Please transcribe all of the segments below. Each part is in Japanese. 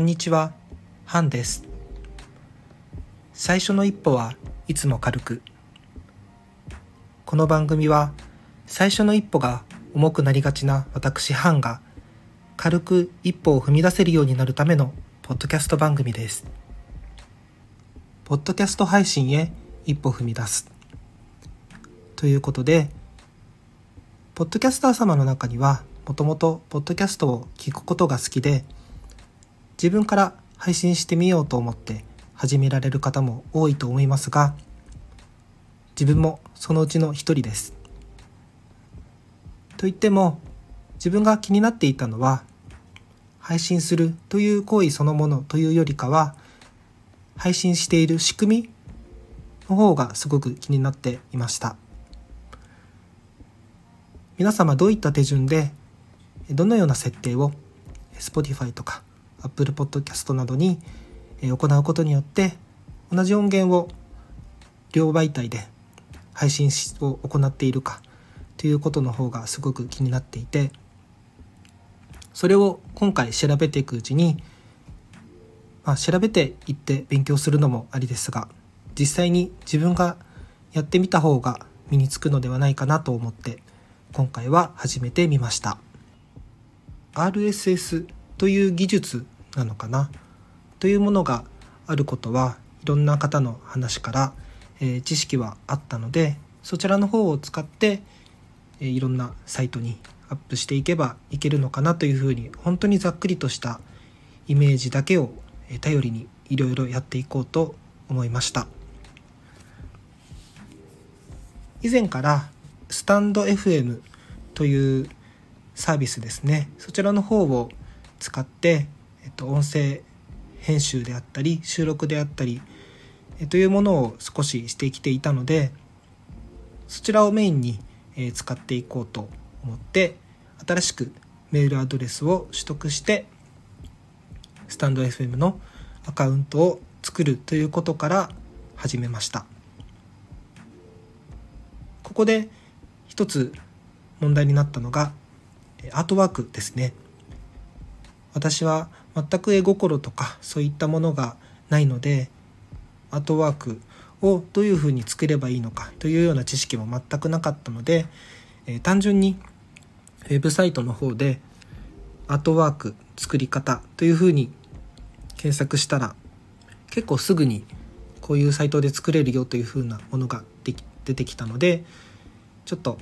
こんにちは、ハンです。最初の一歩はいつも軽く。この番組は最初の一歩が重くなりがちな私ハンが軽く一歩を踏み出せるようになるためのポッドキャスト番組です。ポッドキャスト配信へ一歩踏み出す。ということで、ポッドキャスター様の中にはもともとポッドキャストを聞くことが好きで、自分から配信してみようと思って始められる方も多いと思いますが、自分もそのうちの一人です。と言っても、自分が気になっていたのは、配信するという行為そのものというよりかは、配信している仕組みの方がすごく気になっていました。皆様どういった手順で、どのような設定を Spotify とか Apple Podcast などに行うことによって同じ音源を両媒体で配信を行っているかということの方がすごく気になっていてそれを今回調べていくうちに、まあ、調べていって勉強するのもありですが実際に自分がやってみた方が身につくのではないかなと思って今回は始めてみました。RSS という技術なのかな？というものがあることはいろんな方の話から、えー、知識はあったのでそちらの方を使って、えー、いろんなサイトにアップしていけばいけるのかな？というふうに本当にざっくりとしたイメージだけを頼りにいろいろやっていこうと思いました。以前からスタンド FM というサービスですね。そちらの方を使って、えっと、音声編集であったり収録であったり、えというものを少ししてきていたのでそちらをメインに、え使っていこうと思って新しくメールアドレスを取得してスタンド FM のアカウントを作るということから始めました。ここで一つ問題になったのがアートワークですね。私は全く絵心とかそういったものがないのでアートワークをどういうふうに作ればいいのかというような知識も全くなかったので、えー、単純にウェブサイトの方でアートワーク作り方というふうに検索したら結構すぐにこういうサイトで作れるよというふうなものが出てきたのでちょっと、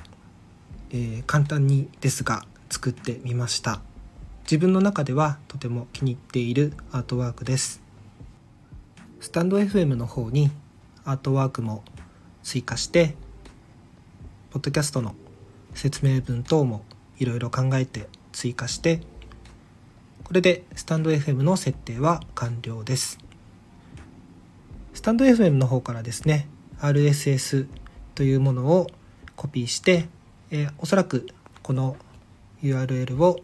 えー、簡単にですが作ってみました。自分の中ではとても気に入っているアートワークです。スタンド FM の方にアートワークも追加してポッドキャストの説明文等もいろいろ考えて追加してこれでスタンド FM の設定は完了です。スタンド FM の方からですね RSS というものをコピーして、えー、おそらくこの URL を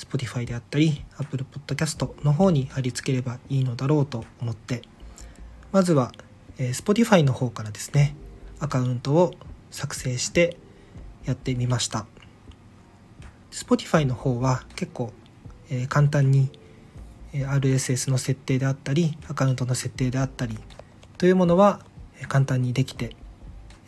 Spotify であったり Apple Podcast の方に貼り付ければいいのだろうと思って。まずは、えー、Spotify の方からですねアカウントを作成してやってみました。Spotify の方は結構、え、簡単に、RSS の設定であったりアカウントの設定であったりというものは、簡単にできて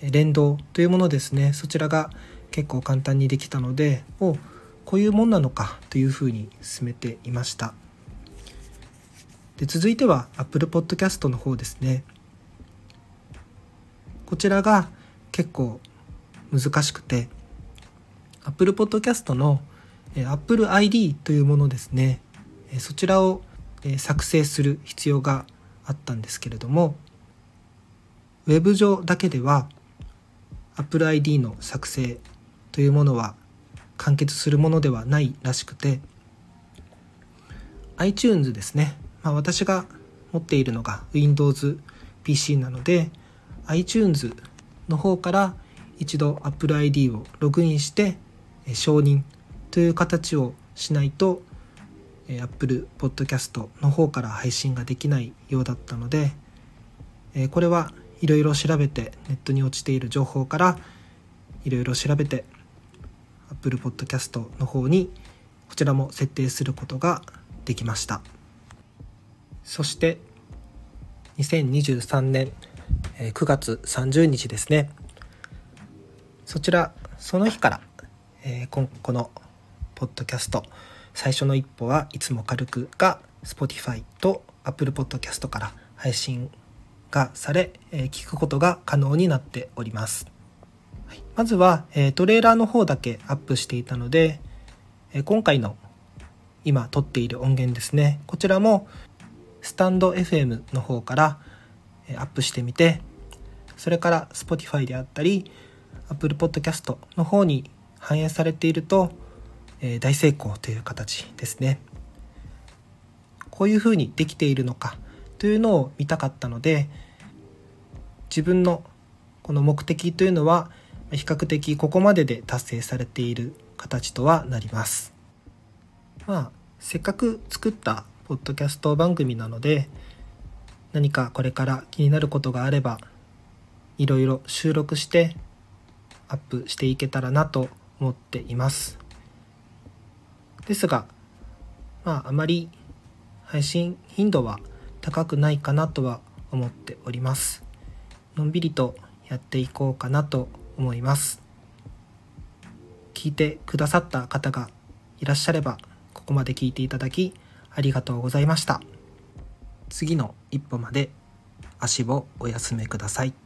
連動というものですね。そちらが結構簡単にできたのでおこういうもんなのかというふうに進めていました。で続いては Apple Podcast の方ですね。こちらが結構難しくて Apple Podcast の Apple ID というものですね。そちらを作成する必要があったんですけれどもウェブ上だけでは Apple ID の作成というものは完結するものではないらしくて iTunes ですね、まあ、私が持っているのが Windows PC なので iTunes の方から一度 Apple ID をログインして承認という形をしないと Apple Podcast の方から配信ができないようだったのでこれはいろいろ調べてネットに落ちている情報からいろいろ調べて Apple Podcast の方にこちらも設定することができましたそして2023年9月30日ですねそちらその日から、えー、このポッドキャスト最初の一歩はいつも軽くが Spotify と Apple Podcast から配信がされ、えー、聞くことが可能になっております。まずは、え、トレーラーの方だけアップしていたので、え、今回の今撮っている音源ですね、こちらもスタンド FM の方からアップしてみて、それから Spotify であったり、Apple Podcast の方に反映されていると、え、大成功という形ですね。こういうふうにできているのかというのを見たかったので自分のこの目的というのは比較的ここまでで達成されている形とはなります。まあせっかく作ったポッドキャスト番組なので何かこれから気になることがあればいろいろ収録してアップしていけたらなと思っています。ですが、まあ、あまり配信頻度は高くないかなとは思っております。のんびりとやっていこうかなと思います。聞いてくださった方がいらっしゃれば、ここまで聞いていただきありがとうございました。次の一歩まで足をお休めください。